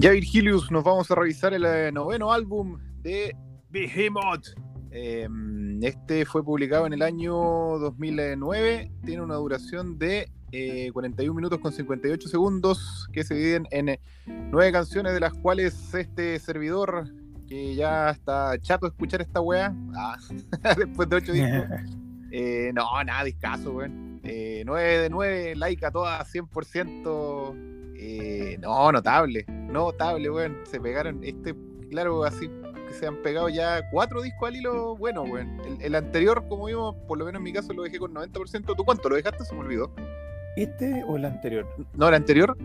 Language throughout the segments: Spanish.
Ya, Virgilius, nos vamos a revisar el eh, noveno álbum de Behemoth. Em, este fue publicado en el año 2009. Tiene una duración de 41 eh, minutos con 58 segundos que se dividen en eh, nueve canciones, de las cuales este servidor, que ya está chato de escuchar esta weá, ah, después de ocho discos, no, nada, discaso, weón. 9 de 9, like a todas, 100%. No, notable notable, weón. Se pegaron, este, claro, así que se han pegado ya cuatro discos al hilo bueno, weón. El, anterior, como vimos, por lo menos en mi caso lo dejé con 90%. ¿Tú cuánto lo dejaste? Se me olvidó. ¿Este o el anterior? No, el anterior.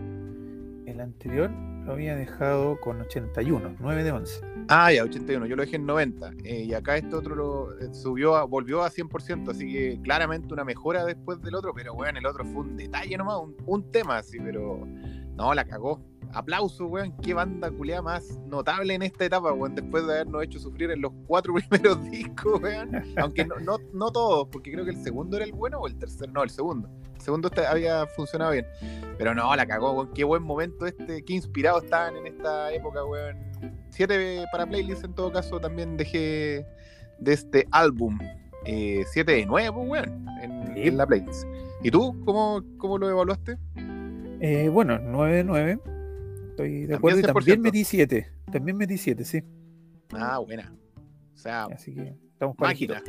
El anterior lo había dejado con 81, 9 de 11. Ah, ya, 81. Yo lo dejé en 90. Eh, y acá este otro lo eh, subió, a, volvió a 100%. Así que claramente una mejora después del otro. Pero, weón, el otro fue un detalle nomás, un, un tema así, pero no, la cagó aplauso, weón. Qué banda culiada más notable en esta etapa, weón. Después de habernos hecho sufrir en los cuatro primeros discos, weón. Aunque no, no, no, todos, porque creo que el segundo era el bueno o el tercero. No, el segundo. Segundo este había funcionado bien. Pero no, la cagó, weón. Qué buen momento este. Qué inspirados estaban en esta época, weón. Siete para playlist en todo caso también dejé de este álbum. Eh, siete de nuevo, weón, en, la playlist. ¿Y tú cómo, cómo lo evaluaste? Eh, bueno, 9 de 9. Estoy de acuerdo. Y también metí 7. También metí 7, sí. Ah, buena. O sea, así que estamos máquina.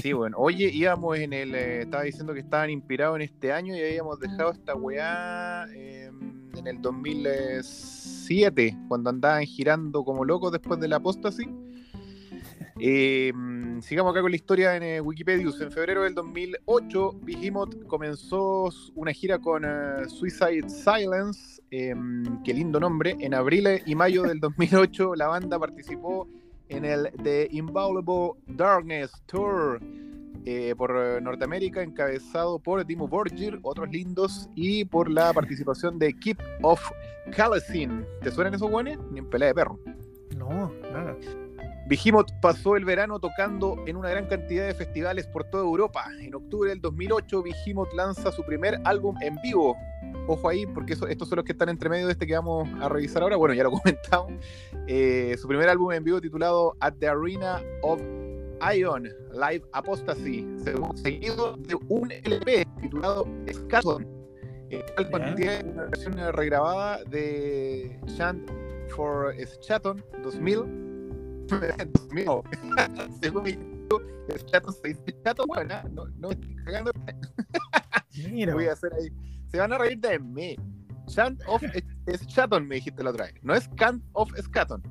Sí, bueno. Oye, íbamos en el. Eh, estaba diciendo que estaban inspirados en este año y habíamos dejado esta weá em, en el 2007, cuando andaban girando como locos después de la apóstasi. Eh, sigamos acá con la historia en eh, Wikipedia. En febrero del 2008, Behemoth comenzó una gira con eh, Suicide Silence. Em, qué lindo nombre. En abril y mayo del 2008, la banda participó en el The Inviolable Darkness Tour por Norteamérica, encabezado por Timo Borgir, otros lindos, y por la participación de Keep of Kalesin. ¿Te suenan esos guanes? Ni en pelea de perro. No, nada. Behemoth pasó el verano tocando en una gran cantidad de festivales por toda Europa. En octubre del 2008, Behemoth lanza su primer álbum en vivo. Ojo ahí, porque estos son los que están entre medio de este que vamos a revisar ahora. Bueno, ya lo comentamos. Eh, su primer álbum en vivo titulado At the Arena of Ion, Live Apostasy, seguido de un LP titulado Scaton, el cual contiene una versión regrabada de Chant for Schaton 2000 mío. Según mi el chato se dice chato, bueno, no, no me estoy cagando. Mira. Voy a hacer ahí. Se van a reír de mí. Chant of es chaton, me dijiste la otra vez. No es Cant of Scaton.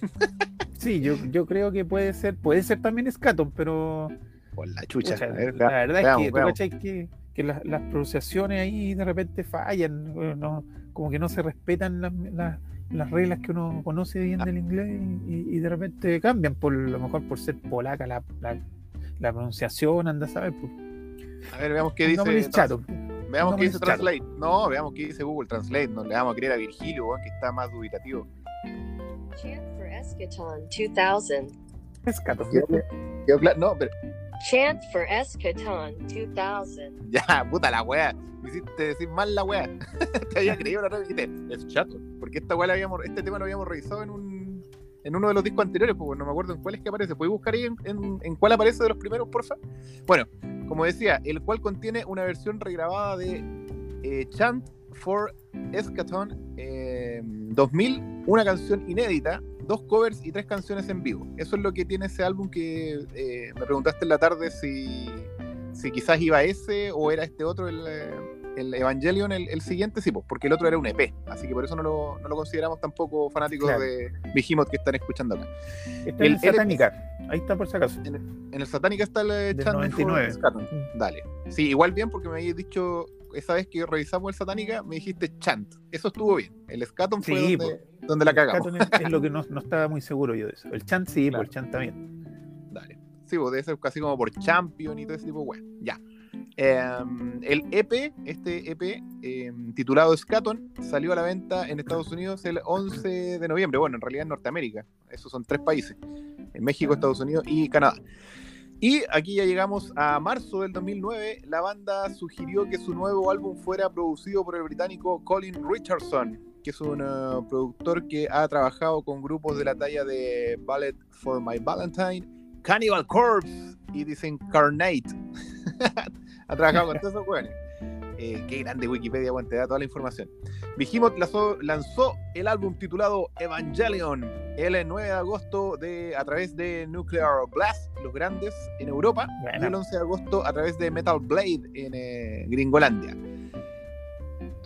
sí, yo, yo creo que puede ser, puede ser también Scaton, pero. Por la chucha. la verdad es que, que, que las, las, pronunciaciones ahí de repente fallan, no, como que no se respetan las, las las reglas que uno conoce bien del inglés y, de repente cambian, por lo mejor por ser polaca la, la, pronunciación, anda a saber. Pues. A ver, veamos qué dice. Chato. Veamos qué dice Translate. No, veamos qué dice Google Translate. No le vamos a creer a Virgilio, que está más dubitativo. Chant for Eschaton 2000. Eschaton. No, pero. Chant for Eschaton 2000. Ya, puta la wea me hiciste decir mal la weá. Te había creído la otra vez dijiste, es chato. Porque esta weá habíamos, este tema lo habíamos revisado en un en uno de los discos anteriores, pues no me acuerdo en cuál es que aparece. ¿Puedes buscar ahí en, en, cuál aparece de los primeros, porfa? Bueno, como decía, el cual contiene una versión regrabada de eh, Chant for Eschaton 2000, eh, una canción inédita, dos covers y tres canciones en vivo. Eso es lo que tiene ese álbum que eh, me preguntaste en la tarde si si quizás iba ese o era este otro el, eh, el Evangelion el, siguiente, sí, pues, porque el otro era un EP, así que por eso no lo, no lo consideramos tampoco fanáticos de Behemoth que están escuchando acá. Está el, el Satánica, ahí está por si acaso. En, el Satánica está el Chant 99. Dale. Sí, igual bien porque me habías dicho esa vez que revisamos el Satánica, me dijiste Chant. Eso estuvo bien. El Scaton fue donde, donde, la cagamos. El Scaton es, lo que no, no, estaba muy seguro yo de eso. El Chant sí, pues el Chant también. Dale. Sí, pues debe ser casi como por Champion y todo ese tipo de Ya. Em, el EP, este EP em, titulado Scaton, salió a la venta en Estados Unidos el 11 de noviembre. Bueno, en realidad en Norteamérica. Esos son tres países: en México, Estados Unidos y Canadá. Y aquí ya llegamos a marzo del 2009. La banda sugirió que su nuevo álbum fuera producido por el británico Colin Richardson. que es un uh, productor que ha trabajado con grupos de la talla de Ballet for My Valentine, Cannibal Corpse y Disincarnate. ha trabajado con todos esos. Eh, qué grande Wikipedia, bueno, te da toda la información. Behemoth lanzó, lanzó, el álbum titulado Evangelion el 9 de agosto de, a través de Nuclear Blast, los grandes, en Europa, y el 11 de agosto a través de Metal Blade en eh, Gringolandia.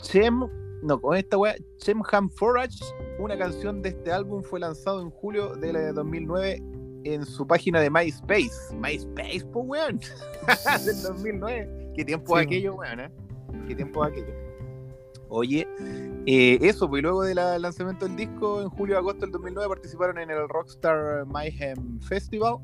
Chem, no, con esta wea, Chemham Forage, una canción de este álbum fue lanzado en julio del 2009 en su página de MySpace. MySpace, pues weón. del 2009. ¿Qué tiempo aquello, weón? Eh? ¿Qué tiempo aquello? Oye, eh, eso, pues luego del lanzamiento del disco en julio-agosto del 2009 participaron en el Rockstar Mayhem Festival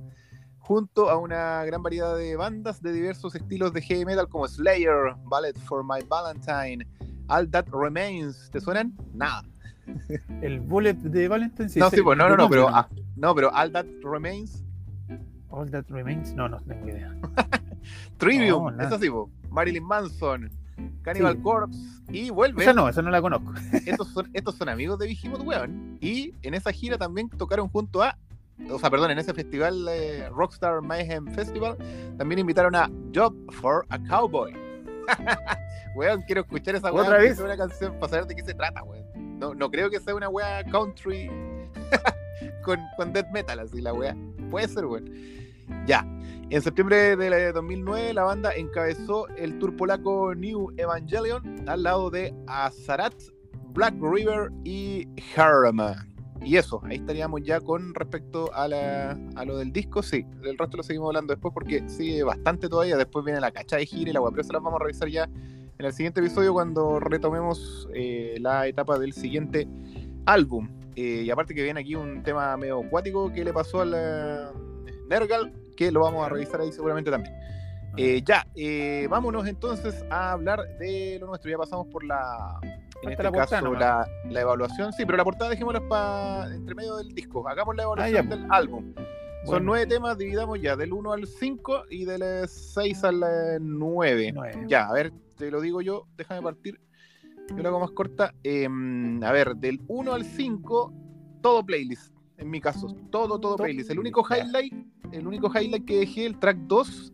junto a una gran variedad de bandas de diversos estilos de heavy metal como Slayer, Ballet for My Valentine, All That Remains. ¿Te suenan? Nada. El Bullet de Valentine. Sí, no, sí, pues no, no, no, pero, ah, no, pero All That Remains. All That Remains, no, no tengo idea. Trivium, eso sí, pues. Marilyn Manson, Cannibal Corpse y vuelve. Esa no, esa no la conozco. estos, son, estos son amigos de Behemoth, weón. Y en esa gira también tocaron junto a. O sea, perdón, en ese festival eh, Rockstar Mayhem Festival también invitaron a Job for a Cowboy. weón, quiero escuchar esa weón. ¿Otra vez? una canción para saber de qué se trata, weón. No, no creo que sea una weá country con, con death metal, así la weá. Puede ser, weón. Ya. En septiembre de 2009, la banda encabezó el tour polaco New Evangelion al lado de Azarat, Black River y Harama. Y eso, ahí estaríamos ya con respecto a, lo del disco. Sí, del resto lo seguimos hablando después porque sigue bastante todavía. Después viene la cacha de gira y la web, pero las vamos a revisar ya en el siguiente episodio cuando retomemos eh, la etapa del siguiente álbum. Eh, y aparte que viene aquí un tema medio acuático que le pasó al Nergal, que lo vamos a revisar ahí seguramente también. Eh, ya, eh, vámonos entonces a hablar de lo nuestro. Ya pasamos por la, en este caso, la, la, evaluación. Sí, pero la portada dejémosla para entre medio del disco. Hagamos la evaluación ah, del álbum. Son nueve temas, dividamos ya del 1 al 5 y del 6 al 9. Ya, a ver, te lo digo yo, déjame partir. Yo lo hago más corta. Em, a ver, del 1 al 5, todo playlist en mi caso. Todo, todo playlist. El único highlight, el único highlight que dejé, el track 2,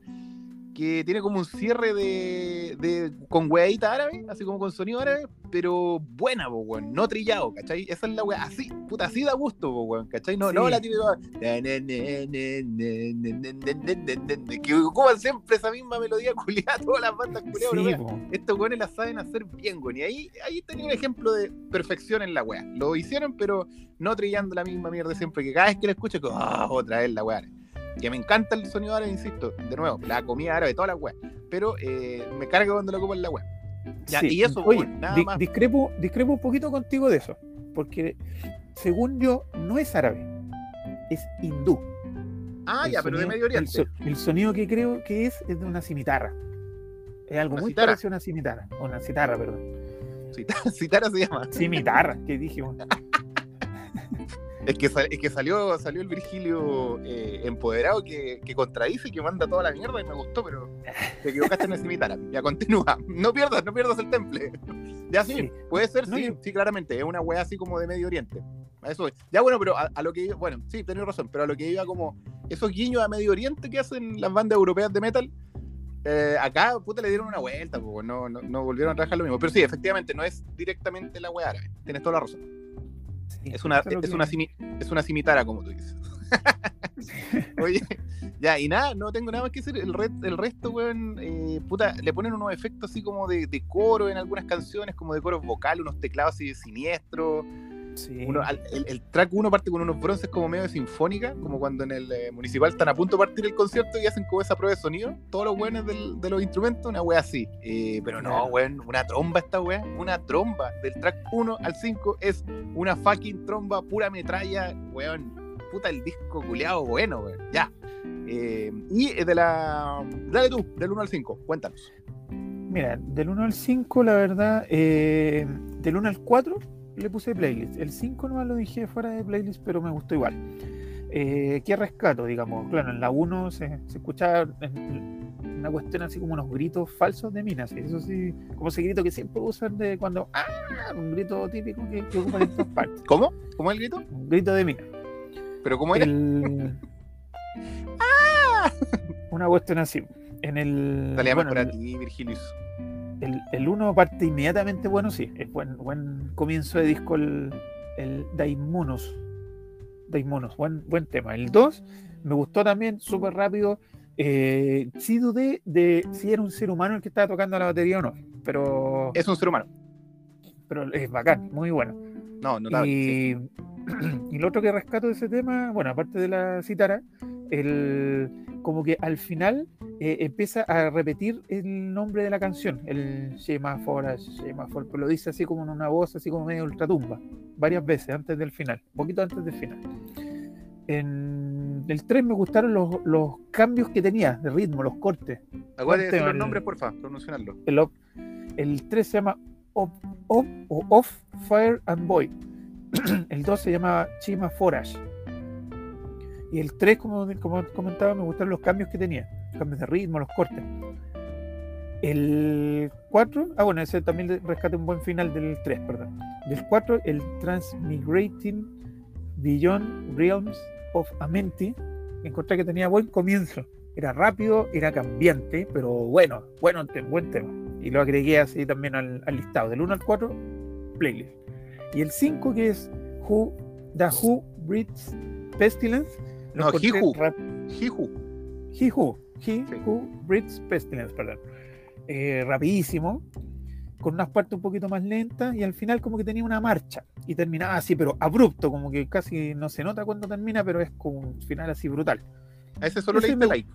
que tiene como un cierre de, de con weadita árabe, así como con sonido árabe, pero buena, po, weón, no trillado, ¿cachai? Esa es la wea, así, puta, así da gusto, po, weón, ¿cachai? No, no la típica que ocupan siempre esa misma melodía culiada, todas las bandas culiadas, sí, estos weones la saben hacer bien, weón, y ahí, ahí tenía un ejemplo de perfección en la wea. Lo hicieron, pero no trillando la misma mierda siempre, que cada vez que la escucho, oh, otra vez la wea que me encanta el sonido árabe, insisto, de nuevo, la comida árabe, toda la web, pero eh, me carga cuando lo ocupan la web. y eso, oye, nada más. Discrepo, discrepo un poquito contigo de eso, porque según yo, no es árabe, es hindú. Ah, ya, pero de Medio Oriente. El, sonido que creo que es es de una cimitarra. Es algo muy parecido a una cimitarra. Una citarra, perdón. Citarra, se llama. Cimitarra, que dije. Es que, es que salió, salió el Virgilio eh, empoderado que, que, contradice y que manda toda la mierda y me gustó, pero te equivocaste en ese mitad. Ya continúa. No pierdas, no pierdas el temple. Ya sí, puede ser, sí, sí, claramente. Es una wea así como de Medio Oriente. eso es. Ya bueno, pero a, lo que iba, bueno, sí, tenés razón, pero a lo que iba como esos guiños a Medio Oriente que hacen las bandas europeas de metal, eh, acá, puta, le dieron una vuelta, pues, no, no, no, volvieron a trabajar lo mismo. Pero sí, efectivamente, no es directamente la wea árabe. Tienes toda la razón es, una, es, una es una cimitara, como tú dices. Oye, ya, y nada, no tengo nada más que decir. El, el resto, weón, eh, puta, le ponen unos efectos así como de, de, coro en algunas canciones, como de coro vocal, unos teclados así de siniestro el, track 1 parte con unos bronces como medio de sinfónica, como cuando en el eh, municipal están a punto de partir el concierto y hacen como esa prueba de sonido, todos los buenos de los instrumentos, una wea así. Eh, pero no, weón, una tromba esta wea, una tromba. Del track 1 al 5 es una fucking tromba, pura metralla, weón. Puta el disco culeado bueno, weón. Ya. Eh, y de la. Dale tú, del 1 al 5, cuéntanos. Mira, del 1 al 5, la verdad, del 1 al 4 le puse playlist. El 5 no lo dije fuera de playlist, pero me gustó igual. Eh, ¿Qué rescato? Digamos, claro, en la 1 se, se escuchaba una cuestión así como unos gritos falsos de minas. Eso sí, como ese grito que siempre usan de cuando. ¡Ah! Un grito típico que, que ocupan en todas partes. ¿Cómo? ¿Cómo es el grito? Un grito de mina. ¿Pero cómo era? El... ¡Ah! Una cuestión así. En el. Dale, bueno, para el- ti, Virgilius. El, el uno parte inmediatamente bueno, sí. Es buen, buen comienzo de disco el, el Daimonos. Daimonos, buen, buen tema. El 2 me gustó también, súper rápido. Eh, sí dudé de si era un ser humano el que estaba tocando la batería o no. Pero, Es un ser humano. pero es bacán, muy bueno. No, notable. sí. Y, y lo otro que rescato de ese tema, bueno, aparte de la citara, el, como que al final eh, empieza a repetir el nombre de la canción, el Shema For, pero lo dice así como en una voz, así como medio ultratumba, varias veces antes del final, un poquito antes del final. En el 3 me gustaron los, los cambios que tenía de ritmo, los cortes. Acuérdate los nombres, porfa, pronunciarlo. El, op- el 3 se llama Op, Op o Off Fire and Void. el 2 se llama Chima Forage. Y el 3, como, como comentaba, me gustaron los cambios que tenía. Cambios de ritmo, los cortes. El 4, ah bueno, ese también rescate un buen final del 3, perdón. Del 4, el Transmigrating Beyond Realms of Amenti. Encontré que tenía buen comienzo. Era rápido, era cambiante, pero bueno, bueno, buen tema. Y lo agregué así también al, al listado. Del 1 al 4, playlist. Y el 5, que es Who, The Who Breeds Pestilence. No, Who. He Sí. Who Breeds Pestilence, perdón. Eh, rapidísimo, con unas partes un poquito más lentas y al final como que tenía una marcha y terminaba así, pero abrupto, como que casi no se nota cuando termina, pero es como un final así brutal. A ese solo Ese le diste me- like.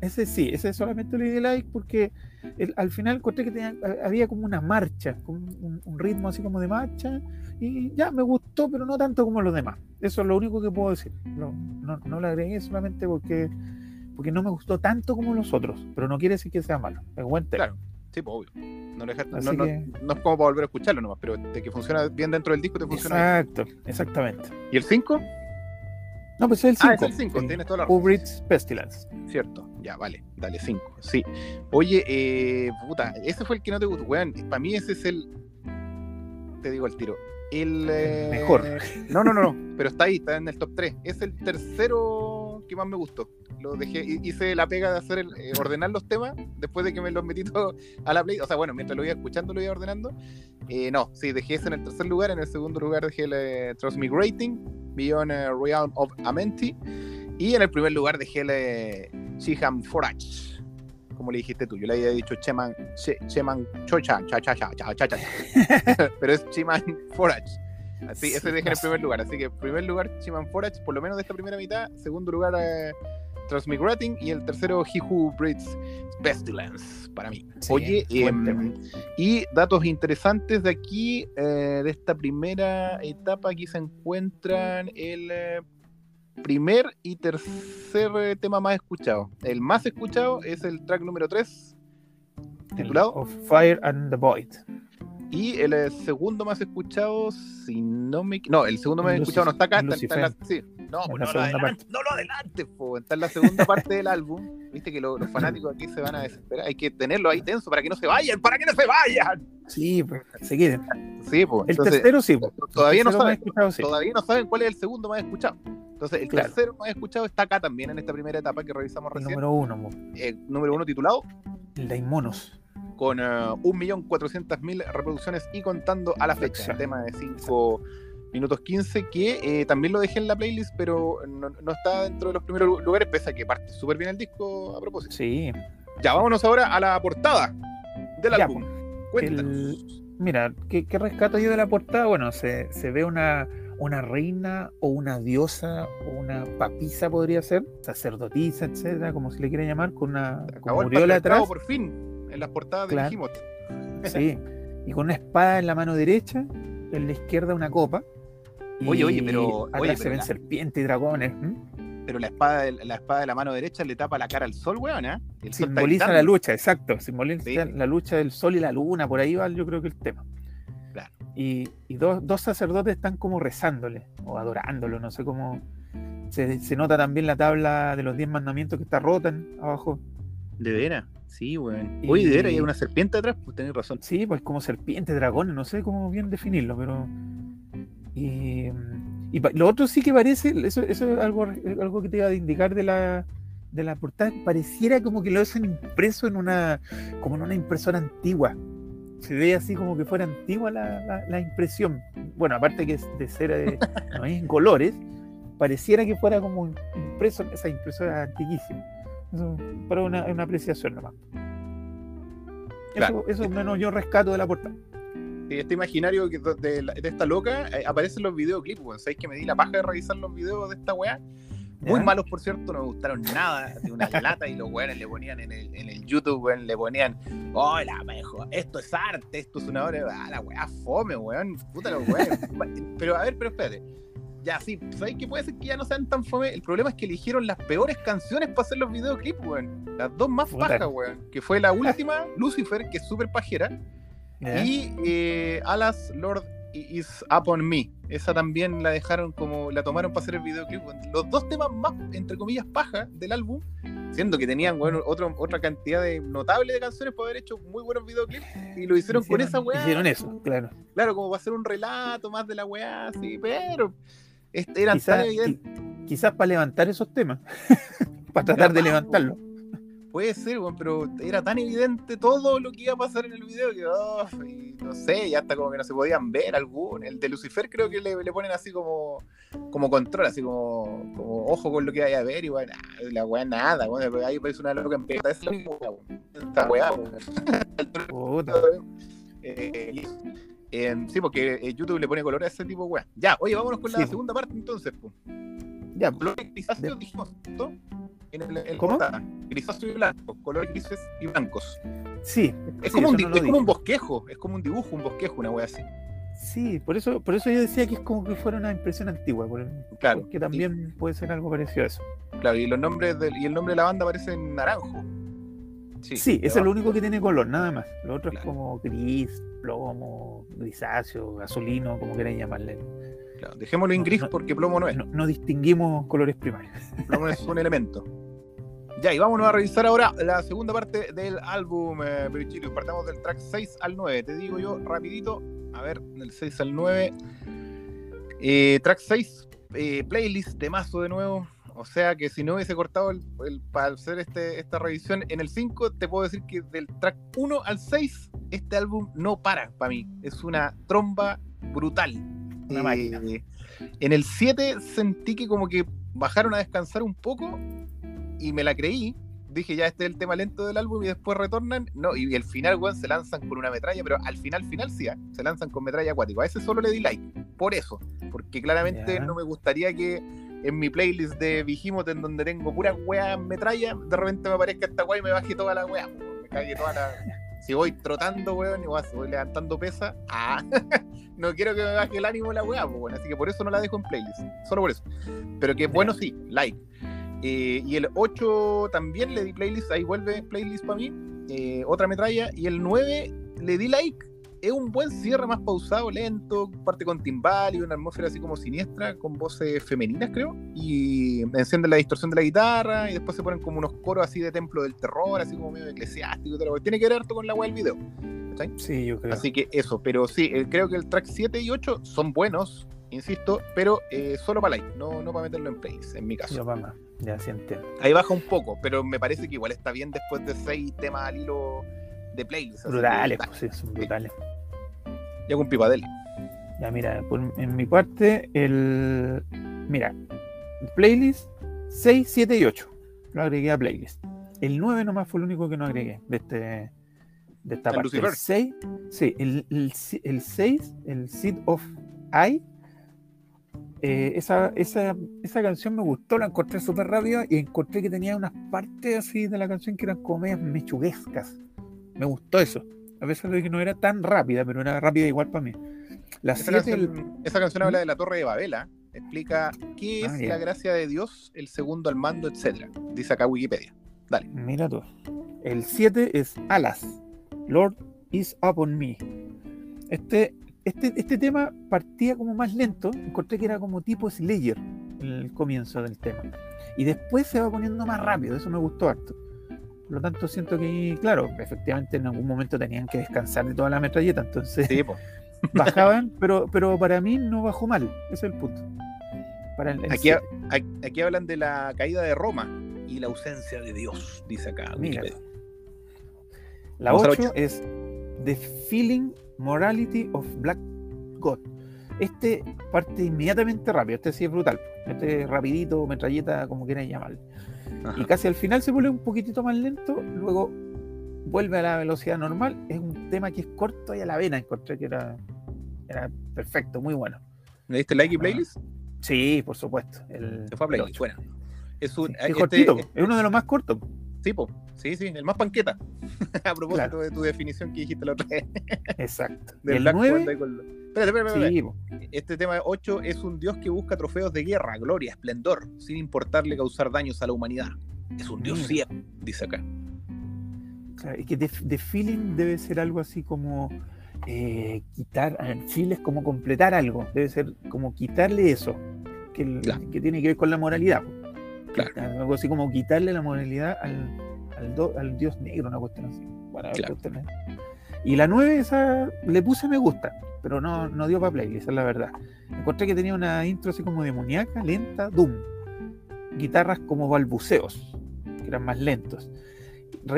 Ese sí, ese solamente le di like porque el- al final encontré que tenía- había como una marcha, como un, un ritmo así como de marcha y ya me gustó, pero no tanto como los demás. Eso es lo único que puedo decir. No, no, no lo agregué solamente porque, porque no me gustó tanto como los otros, pero no quiere decir que sea malo. Es buen tema. Claro. Sí, pues obvio. No, Así no, no- que- no es como para volver a escucharlo nomás, pero de que funciona bien dentro del disco te funciona bien. Exacto, exactamente. ¿Y el 5? No, pues es el Ah, 5. es el 5, tienes toda la razón. Kubrick's Pestilence. Cierto, ya, vale, dale 5. Sí. Oye, eh, puta, ese fue el que no te gustó, weón. Para mí ese es el. Te digo el tiro. El. eh, mejor. No, no, no, no, pero está ahí, está en el top 3. Es el tercero que más me gustó. Lo dejé, hi- hice la pega de hacer el, eh, ordenar los temas después de que me los metí todo a la play. O sea, bueno, mientras lo iba escuchando, lo iba ordenando. Eh, no, sí, dejé ese en el tercer lugar. En el segundo lugar dejé el eh, Transmigrating, Beyond eh, Realm of Amenti. Y en el primer lugar dejé el eh, Chiham Forage. Como le dijiste tú, yo le había dicho Cheman, che, Cheman Chocha, cha, cha, cha, cha, cha, cha. Pero es Chiman Forage. Así, ese dejé en el primer lugar. Así que primer lugar Chiman Forage, por lo menos de esta primera mitad. Segundo lugar eh, Transmigrating. Y el tercero He Who Breeds Pestilence, para mí. Sí, Oye, em, y datos interesantes de aquí, eh, de esta primera etapa, aquí se encuentran el eh, primer y tercer tema más escuchado. El más escuchado es el track número 3, titulado, Of Fire and the Void. Y el eh, segundo más escuchado, si no me... No, el segundo más escuchado no está acá, está, está en la... Sí, no, En pues la no, lo adelante, no lo adelante, po, está en la segunda parte del álbum. Viste que lo- los fanáticos aquí se van a desesperar, hay que tenerlo ahí tenso para que no se vayan, para que no se vayan. Sí, pues, se queden. Sí, pues. El entonces, tercero sí. pues. todavía no saben, sí. todavía no saben cuál es el segundo más escuchado. Entonces, el Claro. tercero más escuchado está acá también en esta primera etapa que revisamos El recién. número uno. Eh, número uno titulado el Daimonos. Con eh, 1.400.000 reproducciones y contando a la fecha. Exacto. Tema de 5 minutos 15 que eh, también lo dejé en la playlist, pero no, no está dentro de los primeros lu- lugares, pese a que parte súper bien el disco a propósito. Sí. Ya, vámonos ahora a la portada del Ya, álbum. Cuéntanos. el- Mira, ¿qué, qué rescato yo de la portada? Bueno, se, se ve una, una reina o una diosa o una papisa, podría ser, sacerdotisa, etcétera, como se le quiere llamar, con una el aureola patriarcado atrás. por fin en las portadas de Claro. Behemoth. Sí, y con una espada en la mano derecha, en la izquierda una copa. Oye, oye, pero- atrás oye, se ven la- serpientes y dragones. Pero la espada, de, la espada de la mano derecha le tapa la cara al sol, weón, ¿eh? El sol está Simboliza la lucha, exacto. Simboliza Sí. la lucha del sol y la luna, por ahí va yo creo que el tema. Claro. Y, y dos, dos sacerdotes están como rezándole o adorándolo, no sé cómo. Se, se nota también la tabla de los diez mandamientos que está rota abajo. De veras, sí, weón. Oye, de veras, hay una serpiente atrás, pues tenés razón. Sí, pues como serpiente, dragón, no sé cómo bien definirlo, pero. Y, y lo otro sí que parece, eso, eso es algo, algo que te iba a indicar de la, de la portada, pareciera como que lo hacen impreso en una, como en una impresora antigua. Se ve así como que fuera antigua la, la, impresión. Bueno, aparte que es de cera, de, no es en colores, pareciera que fuera como impreso en esa impresora antiquísima. Para una, una apreciación nomás. Eso, eso menos yo rescato de la portada. este imaginario de, de, esta loca eh, aparece en los videoclips, weón. ¿Sabéis que me di la paja de revisar los videos de esta weá? Muy malos, por cierto, no me gustaron nada. De una lata y los weones le ponían en el, en el YouTube, weón, le ponían, hola, mejor, esto es arte, esto es una hora. Ah, la weá, fome, weón. Puta los weones. pero a ver, pero espérate. Ya, sí, ¿sabéis que puede ser que ya no sean tan fome? El problema es que eligieron las peores canciones para hacer los videoclips, weón. Las dos más pajas, weón. Que fue la última, Lucifer, que es súper pajera. Y eh, Alas Lord Is Upon Me. Esa también la dejaron como, la tomaron para hacer el videoclip. Los dos temas más, entre comillas, paja del álbum, siendo que tenían bueno, otro, otra cantidad de notable de canciones para haber hecho muy buenos videoclips, y lo hicieron, con esa weá. Hicieron eso, claro. Claro, como va a ser un relato más de la weá, sí, pero eran tan evidentes. Quizás para levantar esos temas, para tratar de levantarlo. Puede ser, pero era tan evidente todo lo que iba a pasar en el video que, oh, no sé, ya hasta como que no se podían ver algún. El de Lucifer creo que le, ponen así como, como control, así como, como ojo con lo que vaya a ver, y bueno, la weá nada, bueno, ahí parece una loca en peta, es la misma esta weá, eh, eh, sí, porque eh, YouTube le pone color a ese tipo de weá. Ya, oye, vámonos con la segunda parte entonces, pues. Ya, colores dijimos, ¿no? En el, el ¿Cómo? Grisáceo y blanco, colores grises y blancos. Sí. Es, como, un, es como un bosquejo, es como un dibujo, un bosquejo, una wea así. Sí, por eso, por eso yo decía que es como que fuera una impresión antigua, por claro. porque también puede ser algo parecido a eso. Claro, y los nombres del, y el nombre de la banda aparece en naranjo. Sí, sí ese es lo único que tiene color, nada más. Lo otro es como gris, plomo, grisáceo, gasolino, como queráis llamarle dejémoslo en gris porque plomo no es. No, distinguimos colores primarios. Plomo es un elemento. Ya, y vámonos a revisar ahora la segunda parte del álbum, eh, Partamos del track 6 al 9. Te digo yo rapidito. A ver, del 6 al 9. Eh, track 6, eh, playlist de mazo de nuevo. O sea que si no hubiese cortado el, para hacer este, esta revisión en el 5, te puedo decir que del track 1 al 6, este álbum no para para mí. Es una tromba brutal eh, en el 7 sentí que como que bajaron a descansar un poco y me la creí. Dije, ya este es el tema lento del álbum y después retornan. No, y, el final, weón, se lanzan con una metralla, pero al final, final sí, ¿eh? se lanzan con metralla acuático. A ese solo le di like. Por eso. Porque claramente no me gustaría que en mi playlist de Vigimot, en donde tengo pura weá metralla, de repente me aparezca esta weá y me baje toda la weá. Me cague toda la si voy trotando, weón, igual si voy levantando pesa, ah, no quiero que me baje el ánimo la weá, pues, así que por eso no la dejo en playlist, solo por eso. Pero que bueno, sí, like. Eh, y el 8 también le di playlist, ahí vuelve playlist para mí, eh, otra metralla. Y el 9 le di like, es un buen cierre más pausado, lento, parte con timbal y una atmósfera así como siniestra, con voces femeninas, creo. Y enciende la distorsión de la guitarra y después se ponen como unos coros así de templo del terror, así como medio eclesiástico. Y Tiene que ver harto con la web del video. Sí, yo creo. Así que eso, pero sí, eh, creo que el track 7 y 8 son buenos, insisto, pero eh, solo para like, no, no para meterlo en plays, en mi caso. Yo, mamá, ya sí entiendo. Ahí baja un poco, pero me parece que igual está bien después de 6 temas al hilo de playlist. Brutales, pues sí, son brutales. Ya con Pipadel. Ya, mira, en mi parte, el. Mira, playlist 6, 7 y 8. Lo agregué a playlist. El 9 nomás fue el único que no agregué de este de esta parte. El 6, sí, el, el, el 6, el Seed of I, eh, esa, esa, esa, canción me gustó, la encontré súper rápida y encontré que tenía unas partes así de la canción que eran como mechuguescas. Me gustó eso. A pesar de que no era tan rápida, pero era rápida igual para mí. esa, canción, habla de la Torre de Babela, explica qué es ah, la gracia de Dios, el segundo al mando, etcétera. Dice acá Wikipedia. Dale. Mira tú. El 7 es Alas. Lord is upon me. Este, este, este tema partía como más lento. Encontré que era como tipo Slayer el comienzo del tema. Y después se va poniendo más rápido. Eso me gustó harto. Por lo tanto, siento que, claro, efectivamente en algún momento tenían que descansar de toda la metralleta, entonces bajaban, pero, pero para mí no bajó mal, ese es el punto. Para aquí, aquí, hablan de la caída de Roma y la ausencia de Dios, dice acá. La 8 es The Feeling Morality of Black God. Este parte inmediatamente rápido, este sí es brutal. Este rapidito, metralleta, como quieran llamarlo. Y casi al final se vuelve un poquitito más lento, luego vuelve a la velocidad normal. Es un tema que es corto y a la vena encontré que era, era perfecto, muy bueno. ¿Le diste like y playlist? Sí, por supuesto. El, se fue a playlist, bueno. Es, un, este, cortito, es uno de los más cortos. Sí, sí, sí, el más panqueta. a propósito de tu definición que dijiste la otra vez. Exacto. el 9... Espérate, espérate, Este tema 8 es un dios que busca trofeos de guerra, gloria, esplendor, sin importarle causar daños a la humanidad. Es un dios ciego, dice acá. Claro, es que de, feeling debe ser algo así como eh, quitar, en Chile es como completar algo, debe ser como quitarle eso, que, que tiene que ver con la moralidad. Claro. Algo así como quitarle la moralidad al, al, dios negro, una cuestión así. Bueno, claro. Y la 9, esa le puse me gusta, pero no, no dio para playlist, es la verdad. Encontré que tenía una intro así como demoníaca, lenta, doom. Guitarras como balbuceos, que eran más lentos.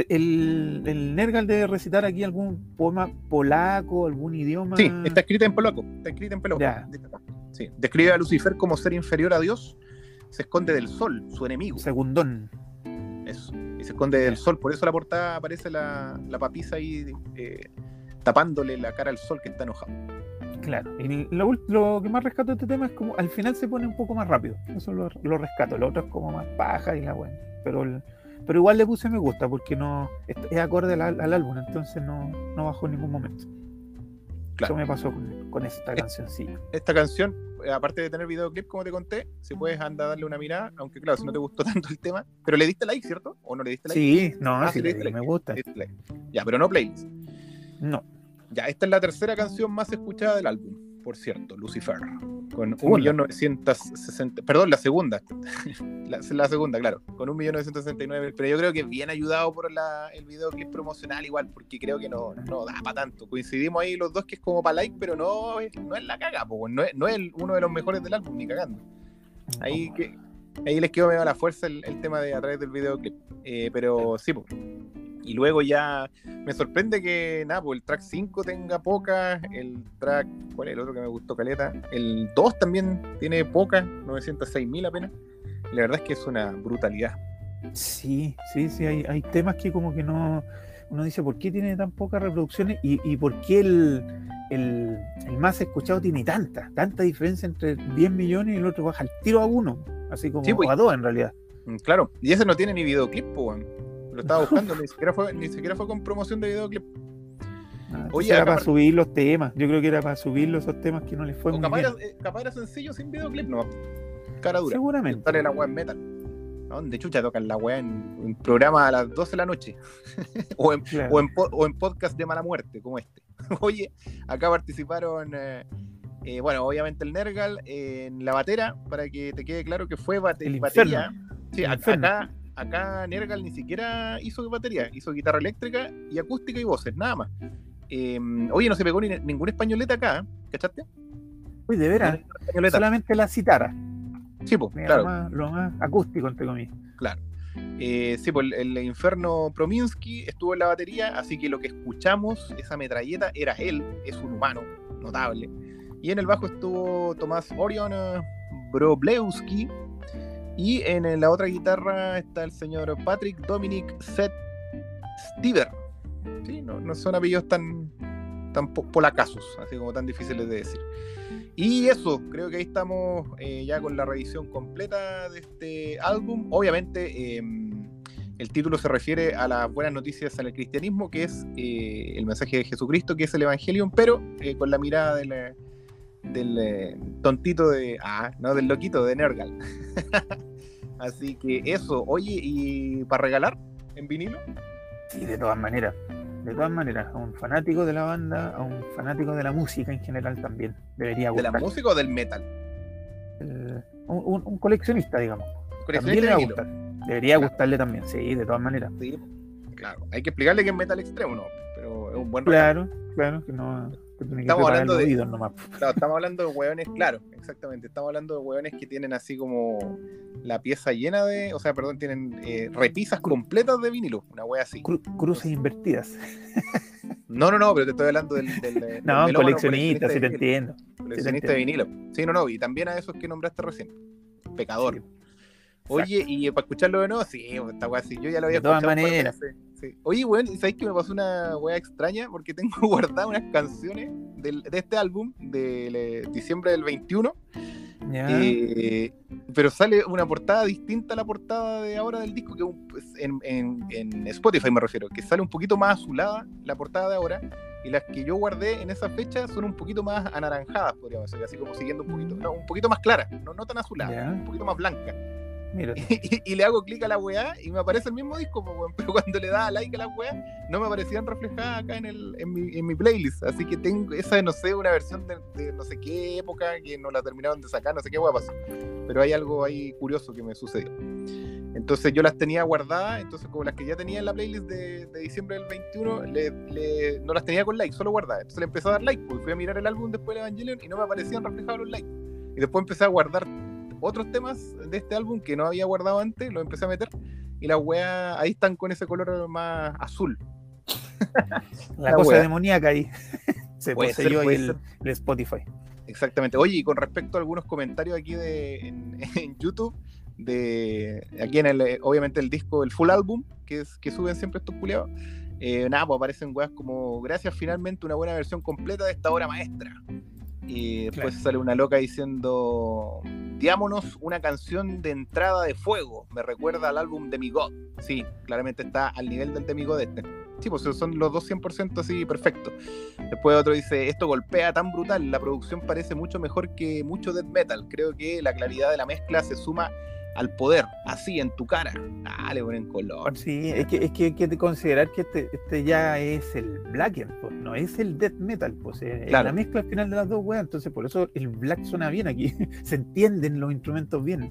el, el Nergal debe recitar aquí algún poema polaco, algún idioma. Sí, está escrita en polaco. Está escrita en polaco. Sí. Describe a Lucifer como ser inferior a Dios. Se esconde del sol, su enemigo. Segundón. Eso esconde del sol. Por eso la portada aparece la, la papisa ahí eh, tapándole la cara al sol que está enojado. Claro, y lo, que más rescato de este tema es como al final se pone un poco más rápido. Eso lo, rescato. Lo otro es como más paja y la buena. Pero, pero igual le puse me gusta porque no es, acorde al, álbum, entonces no, no bajó en ningún momento. Eso me pasó con, esta canción, sí. Esta canción, aparte de tener videoclip, como te conté, si puedes andar a darle una mirada, aunque claro, si no te gustó tanto el tema, pero le diste like, ¿cierto? ¿O no le diste like? Sí, no, ah, sí, le diste like. me gusta. Ya, pero no playlist. No. Ya, esta es la tercera canción más escuchada del álbum, por cierto, Lucifer con 1.960, perdón, la segunda, la, segunda, claro, con 1.969, pero yo creo que es bien ayudado por la, el videoclip promocional igual, porque creo que no, no da para tanto. Coincidimos ahí los dos que es como para like, pero no, no es la caga, no es, no es uno de los mejores del álbum, ni cagando. Ahí, que, ahí les quedó medio a la fuerza el, tema de a través del videoclip. Eh, pero sí, pues y luego ya me sorprende que nada, pues el track 5 tenga pocas, el track, ¿cuál es el otro que me gustó caleta? El 2 también tiene pocas, 906 mil apenas. la verdad es que es una brutalidad. Sí, sí, sí, hay, hay temas que como que no, uno dice, ¿por qué tiene tan pocas reproducciones? Y, y por qué el, el, el, más escuchado tiene tanta, tanta diferencia entre 10 millones y el otro baja el tiro a uno, así como pues. a dos en realidad. Mm, claro, y ese no tiene ni videoclip, pues. Lo estaba buscando, ni, siquiera fue, ni siquiera fue con promoción de videoclip. Ah, Oye, era para subir los temas. Yo creo que era para subir esos temas que no les fue muy capaz bien. Era, eh, capaz era sencillo sin videoclip, no. Cara dura. Seguramente. Dale la web metal. ¿Dónde chucha tocan la weá en programa a las 12 de la noche? o, en, o, en, o, en, podcast de mala muerte, como este. Oye, acá participaron, eh, eh, bueno, obviamente el Nergal en la batera, para que te quede claro que fue bate, el batería. Sí, acá, acá Nergal ni siquiera hizo batería, hizo guitarra eléctrica y acústica y voces, nada más. Em, oye, no se pegó ni, ningún españoleta acá, ¿cachaste? Uy, de veras, solamente la citara. Sí, pues, claro. Lo más, acústico, entre comillas. Claro. Eh, sí, pues el, Inferno Prominsky estuvo en la batería, así que lo que escuchamos, esa metralleta, era él, es un humano, notable. Y en el bajo estuvo Tomás Orion Broblewski, y en la otra guitarra está el señor Patrick Dominic Seth Stiver. ¿Sí? No, son apellidos tan, tan polacasos, así como tan difíciles de decir. Y eso, creo que ahí estamos eh, ya con la revisión completa de este álbum. Obviamente, em, el título se refiere a las buenas noticias en el cristianismo, que es eh, el mensaje de Jesucristo, que es el Evangelium, pero eh, con la mirada de del eh, tontito de. Ah, no, del loquito de Nergal. Así que eso, oye, ¿y para regalar en vinilo? Sí, de todas maneras. De todas maneras, a un fanático de la banda, a un fanático de la música en general también. Debería gustar. ¿De la música o del metal? un, coleccionista, digamos. Debería gustarle también, sí, de todas maneras. Claro, hay que explicarle que es metal extremo, ¿no? Pero es un buen Claro, claro, que no. Estamos hablando de. estamos hablando de hueones, claro, exactamente. Estamos hablando de hueones que tienen así como la pieza llena de. O sea, perdón, tienen eh, repisas completas de vinilo, una wea así. cruces invertidas. No, no, no, pero te estoy hablando del. no, coleccionista, sí te entiendo. Coleccionista de vinilo. Sí, no, no, y también a esos que nombraste recién. Pecador. Oye, y para escucharlo de nuevo, sí, esta weá sí, yo ya lo había de todas maneras. Oye, weón, ¿sabes que me pasó una weá extraña? Porque tengo guardadas unas canciones de este álbum de diciembre del 21. Eh, pero sale una portada distinta a la portada de ahora del disco, que pues, en, en, Spotify me refiero, que sale un poquito más azulada la portada de ahora, y las que yo guardé en esa fecha son un poquito más anaranjadas, podríamos decir, así como siguiendo un poquito, no, un poquito más claras, no, no tan azuladas, un poquito más blancas. Y, le hago clic a la weá y me aparece el mismo disco, pero cuando le da like a la weá, no me aparecían reflejadas acá en, el, en, mi, playlist. Así que tengo esa, no sé, una versión de, no sé qué época que no la terminaron de sacar, no sé qué weá pasó. Pero hay algo ahí curioso que me sucedió. Entonces yo las tenía guardadas, entonces como las que ya tenía en la playlist de, de diciembre del 21, le, no las tenía con like, solo guardadas. Entonces le empecé a dar like, pues fui a mirar el álbum después del Evangelion y no me aparecían reflejados los likes. Y después empecé a guardar otros temas de este álbum que no había guardado antes, los empecé a meter y las weas ahí están con ese color más azul. La, cosa demoníaca ahí. Se poseyó el, el, Spotify. Exactamente. Oye, y con respecto a algunos comentarios aquí de, en, YouTube, de aquí en el, obviamente el disco, el full álbum, que, es, que suben siempre estos culiados, eh, nada, pues aparecen weas como, gracias finalmente una buena versión completa de esta obra maestra. Y después sale una loca diciendo, diámonos una canción de entrada de fuego. Me recuerda al álbum de God. Sí, claramente está al nivel del de God este. Sí, pues son los dos 100% así perfectos. Después otro dice, esto golpea tan brutal, la producción parece mucho mejor que mucho death metal. Creo que la claridad de la mezcla se suma al poder, así en tu cara. Ah, le ponen color. Sí, es que, es que hay que considerar que este, este ya es el black, pues, no es el death metal, pues es la mezcla al final de las dos weas, entonces por eso el black suena bien aquí, se entienden los instrumentos bien.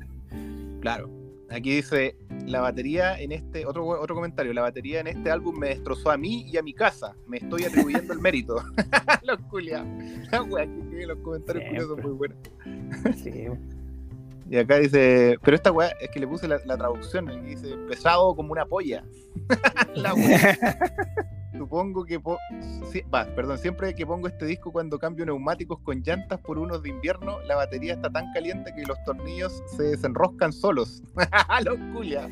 Claro. Aquí dice, la batería en este, otro, otro comentario, la batería en este álbum me destrozó a mí y a mi casa. Me estoy atribuyendo el mérito. los culiados. Los comentarios son muy buenos. sí. Y acá dice, pero esta weá es que le puse la, traducción, y dice pesado como una polla. la Supongo que, perdón, siempre que pongo este disco cuando cambio neumáticos con llantas por unos de invierno, la batería está tan caliente que los tornillos se desenroscan solos. los culia.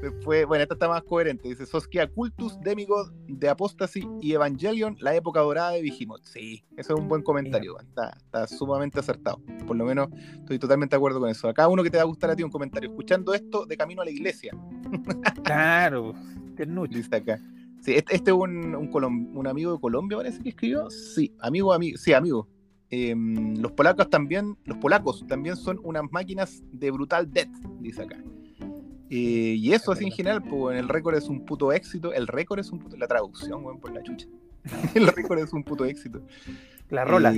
Después, bueno, esta está más coherente. Dice Soskia Cultus, Demigod, de Apostasy y Evangelion, la época dorada de Vigimoth. Sí, eso es un buen comentario. Está, sumamente acertado. Por lo menos estoy totalmente de acuerdo con eso. Acá uno que te va a gustar a ti un comentario. Escuchando esto de camino a la iglesia. Claro, qué Dice acá. Sí, este, este es un, un, amigo de Colombia, parece que escribió. Sí, amigo, amigo. Sí, amigo. Em, los polacos también, los polacos también son unas máquinas de brutal death, dice acá. Eh, y eso así en general, pues el récord es un puto éxito. El récord es un puto. La traducción, weón, por la chucha. el récord es un puto éxito. La rola.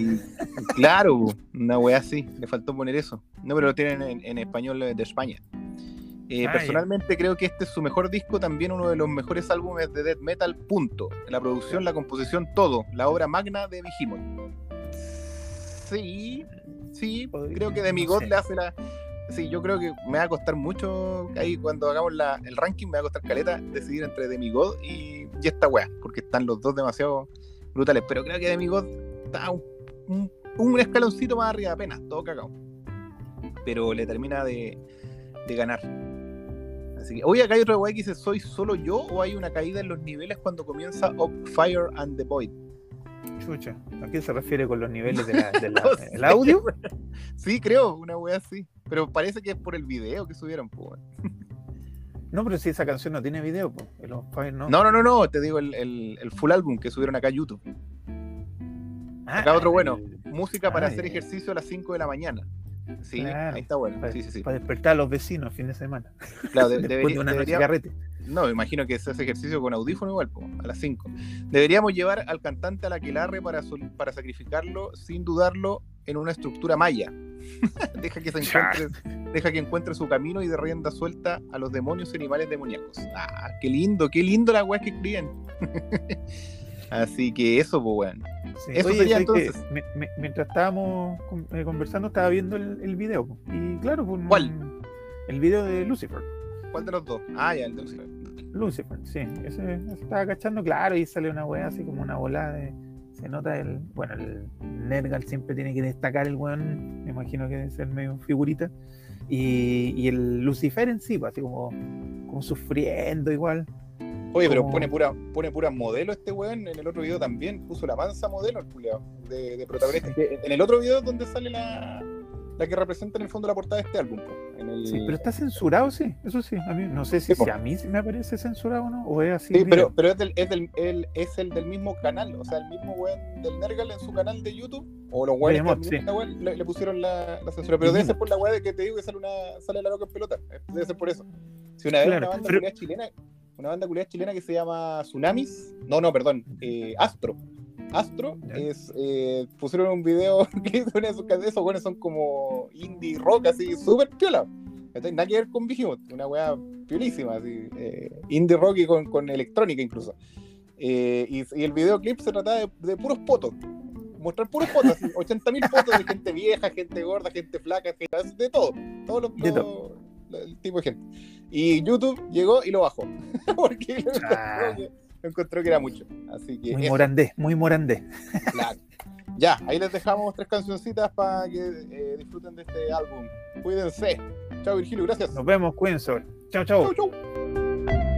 claro, una weá así. Le faltó poner eso. No, pero lo tienen en, español de España. Eh, ah, personalmente creo que este es su mejor disco, también uno de los mejores álbumes de death metal, punto. La producción, la composición, todo. La obra magna de Behemoth. Sí, sí, creo que de mi God le hace la, sí, yo creo que me va a costar mucho ahí cuando hagamos el ranking, me va a costar caleta decidir entre Demigod y, esta weá, porque están los dos demasiado brutales. Pero creo que Demigod está un, un, escaloncito más arriba apenas, todo cagado. Pero le termina de, de ganar. Así que, oye, acá hay otro weá que dice: ¿Soy solo yo o hay una caída en los niveles cuando comienza Up Fire and the Void? Chucha, ¿a qué se refiere con los niveles del audio? Sí, creo, una wea así. Pero parece que es por el video que subieron, pues. No, pero si esa canción no tiene video, pues. no. no, no, no, no, te digo el, full álbum que subieron acá a YouTube. Ah, acá otro bueno, música para hacer ejercicio a las 5 de la mañana. Sí, ahí está bueno. Para, sí, sí, sí. para despertar a los vecinos fin de semana. Claro, de, Después de una noche carrete. No, imagino que se hace ejercicio con audífono igual, a las 5. Deberíamos llevar al cantante a la quelarre para, para sacrificarlo, sin dudarlo, en una estructura maya. deja, que se encuentre, deja que encuentre su camino y de rienda suelta a los demonios y animales demoníacos. Ah, qué lindo, qué lindo la weá que escriben. Así que eso, pues, weón. Eso sería entonces. mientras estábamos eh, conversando, estaba viendo el, el video. Y claro, pues, ¿cuál? El video de Lucifer. ¿Cuál de los dos? Ah, ya, el de Lucifer. Lucifer, sí. Ese, estaba cachando, claro, y sale una weá así como una bola de. Se nota el. Bueno, el Nergal siempre tiene que destacar el weón. Me imagino que debe ser medio figurita. Y, y el Lucifer en sí, pues, así como, como sufriendo igual. Oye, pero pone pura, pone pura modelo este weón. En el otro video también puso la mansa modelo el culiao de, protagonista. En el otro video donde sale la, la que representa en el fondo la portada de este álbum. Sí, pero está censurado, sí, eso sí. A mí, no sé si, a mí me aparece censurado o no, o es así. Sí, pero, pero es, del, es, del, el, es el del mismo canal, o sea, el mismo weón del Nergal en su canal de YouTube, o los weones sí. le, le, pusieron la, la, censura. Pero debe ser por la weá de que te digo que sale, una, sale la loca en pelota. Debe ser por eso. Si una vez una banda pero... chilena una banda culiada chilena que se llama Tsunamis. No, no, perdón, eh, Astro. Astro es, eh, pusieron un video que son esos, esos buenos son como indie rock así, súper piola. Nada que ver con Vigimot, una weá piolísima, así, eh, indie rock y con, con electrónica incluso. Eh, y, y, el videoclip se trataba de, de puros potos, mostrar puros fotos, 80.000 fotos de gente vieja, gente gorda, gente flaca, de todo, todos los, todo. el tipo de gente. Y YouTube llegó y lo bajó. Porque ah. lo encontró, que, era mucho. Así que muy morandé, muy morandé. Claro. Ya, ahí les dejamos tres cancioncitas para que eh, disfruten de este álbum. Cuídense. Chao Virgilio, gracias. Nos vemos, cuídense. Chao, chao. Chau, chau.